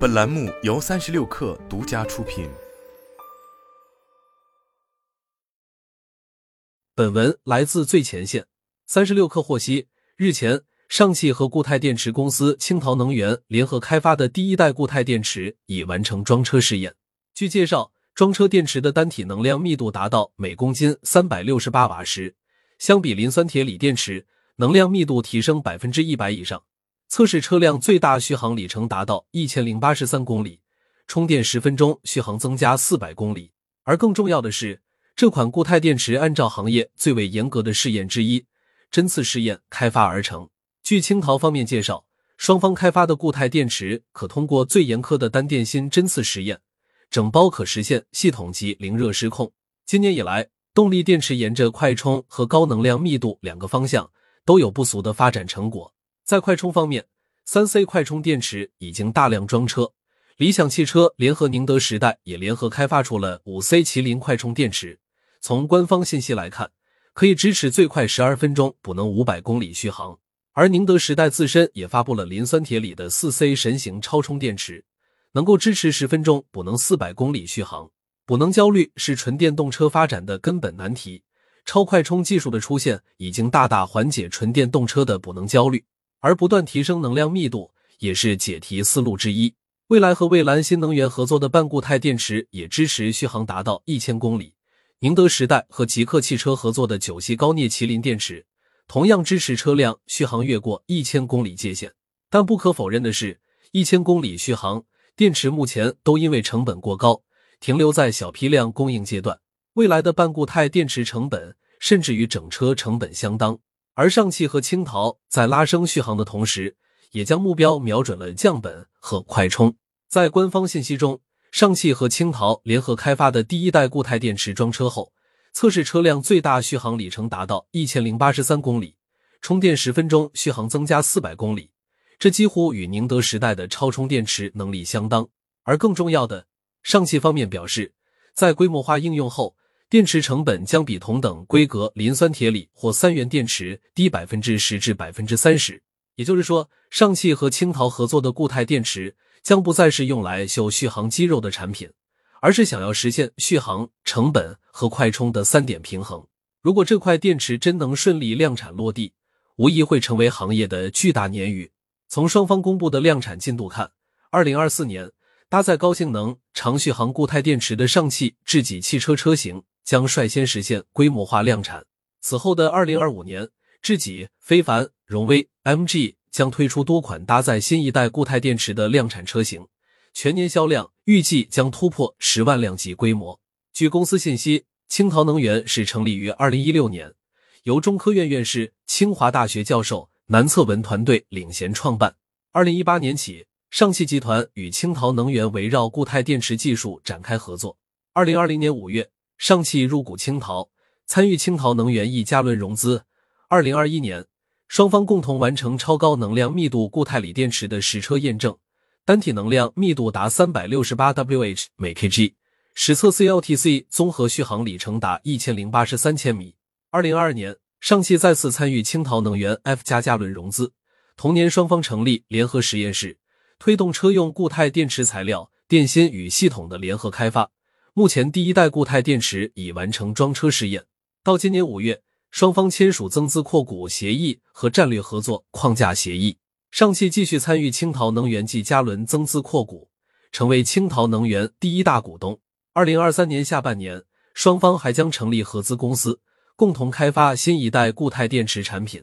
本栏目由三十六氪独家出品。本文来自最前线。三十六氪获悉，日前，上汽和固态电池公司青陶能源联合开发的第一代固态电池已完成装车试验。据介绍，装车电池的单体能量密度达到每公斤三百六十八瓦时，相比磷酸铁锂电池，能量密度提升百分之一百以上。测试车辆最大续航里程达到一千零八十三公里，充电十分钟续航增加四百公里。而更重要的是，这款固态电池按照行业最为严格的试验之一——针刺试验开发而成。据青桃方面介绍，双方开发的固态电池可通过最严苛的单电芯针刺实验，整包可实现系统级零热失控。今年以来，动力电池沿着快充和高能量密度两个方向都有不俗的发展成果。在快充方面，三 C 快充电池已经大量装车，理想汽车联合宁德时代也联合开发出了五 C 麒麟快充电池。从官方信息来看，可以支持最快十二分钟补能五百公里续航。而宁德时代自身也发布了磷酸铁锂的四 C 神行超充电池，能够支持十分钟补能四百公里续航。补能焦虑是纯电动车发展的根本难题，超快充技术的出现已经大大缓解纯电动车的补能焦虑。而不断提升能量密度也是解题思路之一。未来和蔚蓝新能源合作的半固态电池也支持续航达到一千公里。宁德时代和极客汽车合作的九系高镍麒麟电池同样支持车辆续航越过一千公里界限。但不可否认的是，一千公里续航电池目前都因为成本过高，停留在小批量供应阶段。未来的半固态电池成本甚至与整车成本相当。而上汽和青陶在拉升续航的同时，也将目标瞄准了降本和快充。在官方信息中，上汽和青陶联合开发的第一代固态电池装车后，测试车辆最大续航里程达到一千零八十三公里，充电十分钟续航增加四百公里，这几乎与宁德时代的超充电池能力相当。而更重要的，上汽方面表示，在规模化应用后。电池成本将比同等规格磷酸铁锂或三元电池低百分之十至百分之三十。也就是说，上汽和青陶合作的固态电池将不再是用来秀续航肌肉的产品，而是想要实现续航、成本和快充的三点平衡。如果这块电池真能顺利量产落地，无疑会成为行业的巨大鲶鱼。从双方公布的量产进度看，二零二四年搭载高性能长续航固态电池的上汽智己汽车车型。将率先实现规模化量产。此后的二零二五年，智己、非凡、荣威、MG 将推出多款搭载新一代固态电池的量产车型，全年销量预计将突破十万辆级规模。据公司信息，青陶能源是成立于二零一六年，由中科院院士、清华大学教授南策文团队领衔创办。二零一八年起，上汽集团与青陶能源围绕固态电池技术展开合作。二零二零年五月。上汽入股青陶，参与青陶能源一加轮融资。二零二一年，双方共同完成超高能量密度固态锂电池的实车验证，单体能量密度达三百六十八 Wh 每 kg，实测 CLTC 综合续航里程达一千零八十三千米。二零二二年，上汽再次参与青陶能源 F 加加轮融资，同年双方成立联合实验室，推动车用固态电池材料、电芯与系统的联合开发。目前，第一代固态电池已完成装车试验。到今年五月，双方签署增资扩股协议和战略合作框架协议。上汽继续参与青陶能源暨嘉伦增资扩股，成为青陶能源第一大股东。二零二三年下半年，双方还将成立合资公司，共同开发新一代固态电池产品。